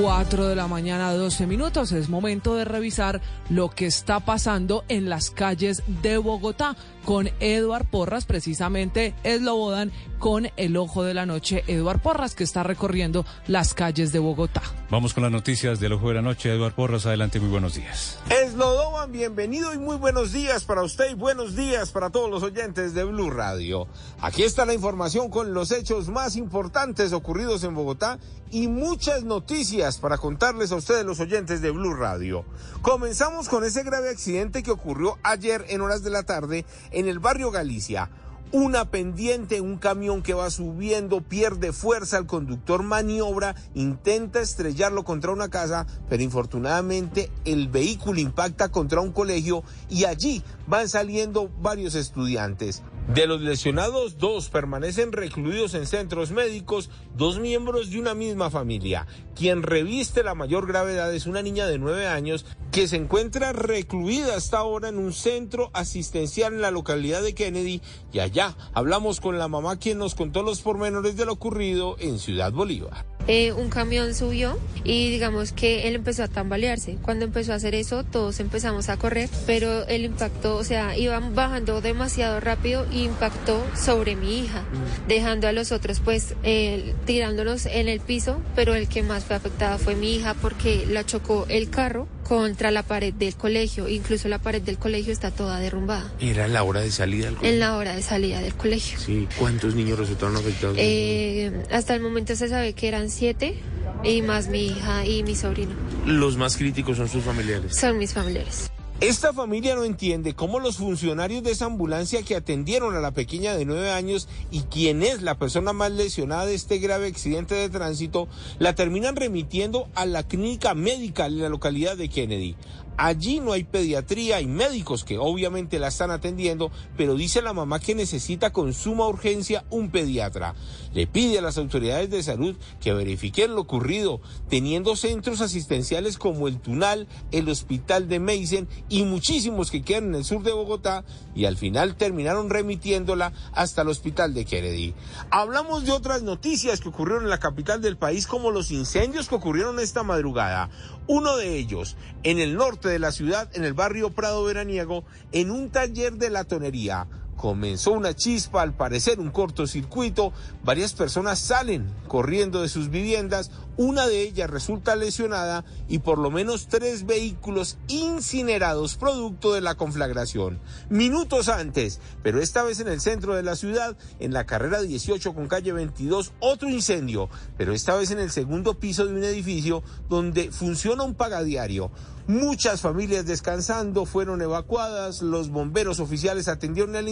4 de la mañana, 12 minutos. Es momento de revisar lo que está pasando en las calles de Bogotá con Eduard Porras. Precisamente es Lobodan con el ojo de la noche. Eduard Porras que está recorriendo las calles de Bogotá. Vamos con las noticias del ojo de la noche. Eduard Porras, adelante, muy buenos días. Eslodoban, bienvenido y muy buenos días para usted y buenos días para todos los oyentes de Blue Radio. Aquí está la información con los hechos más importantes ocurridos en Bogotá y muchas noticias para contarles a ustedes los oyentes de Blue Radio. Comenzamos con ese grave accidente que ocurrió ayer en horas de la tarde en el barrio Galicia. Una pendiente, un camión que va subiendo, pierde fuerza, el conductor maniobra, intenta estrellarlo contra una casa, pero infortunadamente el vehículo impacta contra un colegio y allí van saliendo varios estudiantes. De los lesionados, dos permanecen recluidos en centros médicos, dos miembros de una misma familia. Quien reviste la mayor gravedad es una niña de nueve años que se encuentra recluida hasta ahora en un centro asistencial en la localidad de Kennedy y allá hablamos con la mamá quien nos contó los pormenores de lo ocurrido en Ciudad Bolívar. Eh, un camión subió y digamos que él empezó a tambalearse. Cuando empezó a hacer eso, todos empezamos a correr, pero el impacto, o sea, iban bajando demasiado rápido y impactó sobre mi hija, dejando a los otros pues eh, tirándonos en el piso, pero el que más fue afectado fue mi hija porque la chocó el carro contra la pared del colegio. Incluso la pared del colegio está toda derrumbada. ¿Era la hora de salida del colegio? En la hora de salida del colegio. Sí. ¿Cuántos niños resultaron afectados? Eh, hasta el momento se sabe que eran siete y más mi hija y mi sobrino. ¿Los más críticos son sus familiares? Son mis familiares. Esta familia no entiende cómo los funcionarios de esa ambulancia que atendieron a la pequeña de nueve años y quien es la persona más lesionada de este grave accidente de tránsito, la terminan remitiendo a la clínica médica en la localidad de Kennedy. Allí no hay pediatría y médicos que obviamente la están atendiendo, pero dice la mamá que necesita con suma urgencia un pediatra. Le pide a las autoridades de salud que verifiquen lo ocurrido, teniendo centros asistenciales como el Tunal, el Hospital de Meisen y muchísimos que quedan en el sur de Bogotá y al final terminaron remitiéndola hasta el Hospital de Kennedy. Hablamos de otras noticias que ocurrieron en la capital del país como los incendios que ocurrieron esta madrugada. Uno de ellos en el norte de la ciudad, en el barrio Prado Veraniego, en un taller de latonería. Comenzó una chispa, al parecer un cortocircuito, varias personas salen corriendo de sus viviendas, una de ellas resulta lesionada y por lo menos tres vehículos incinerados producto de la conflagración. Minutos antes, pero esta vez en el centro de la ciudad, en la carrera 18 con calle 22, otro incendio, pero esta vez en el segundo piso de un edificio donde funciona un pagadiario. Muchas familias descansando fueron evacuadas, los bomberos oficiales atendieron el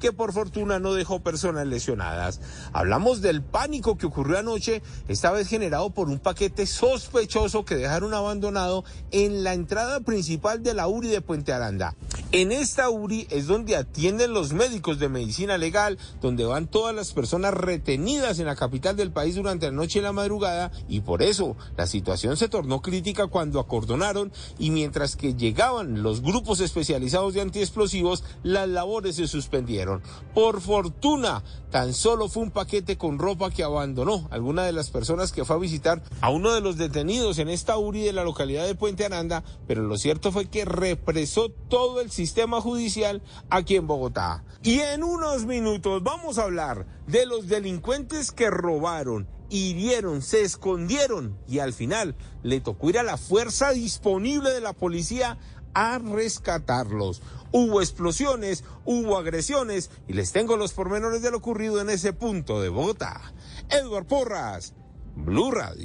que por fortuna no dejó personas lesionadas. Hablamos del pánico que ocurrió anoche, esta vez generado por un paquete sospechoso que dejaron abandonado en la entrada principal de la URI de Puente Aranda. En esta URI es donde atienden los médicos de medicina legal, donde van todas las personas retenidas en la capital del país durante la noche y la madrugada, y por eso la situación se tornó crítica cuando acordonaron y mientras que llegaban los grupos especializados de antiexplosivos, las labores se suspendieron. Por fortuna, tan solo fue un paquete con ropa que abandonó alguna de las personas que fue a visitar a uno de los detenidos en esta URI de la localidad de Puente Aranda, pero lo cierto fue que represó todo el sistema judicial aquí en Bogotá. Y en unos minutos vamos a hablar de los delincuentes que robaron, hirieron, se escondieron y al final le tocó ir a la fuerza disponible de la policía a rescatarlos. Hubo explosiones, hubo agresiones y les tengo los pormenores de lo ocurrido en ese punto de Bogotá. Edward Porras, Blue Radio.